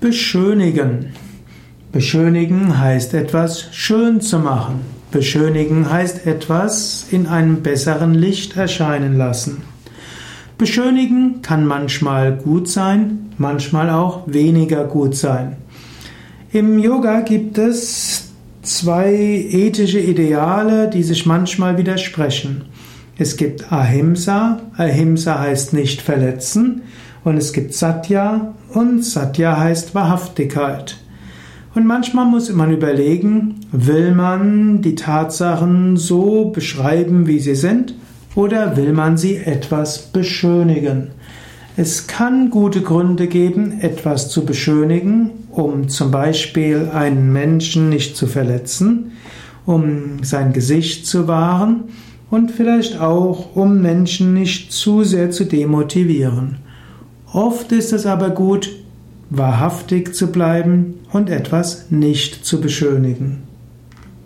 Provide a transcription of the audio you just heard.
Beschönigen. Beschönigen heißt etwas schön zu machen. Beschönigen heißt etwas in einem besseren Licht erscheinen lassen. Beschönigen kann manchmal gut sein, manchmal auch weniger gut sein. Im Yoga gibt es zwei ethische Ideale, die sich manchmal widersprechen. Es gibt Ahimsa, Ahimsa heißt nicht verletzen, und es gibt Satya und Satya heißt Wahrhaftigkeit. Und manchmal muss man überlegen, will man die Tatsachen so beschreiben, wie sie sind, oder will man sie etwas beschönigen? Es kann gute Gründe geben, etwas zu beschönigen, um zum Beispiel einen Menschen nicht zu verletzen, um sein Gesicht zu wahren und vielleicht auch, um Menschen nicht zu sehr zu demotivieren. Oft ist es aber gut, wahrhaftig zu bleiben und etwas nicht zu beschönigen.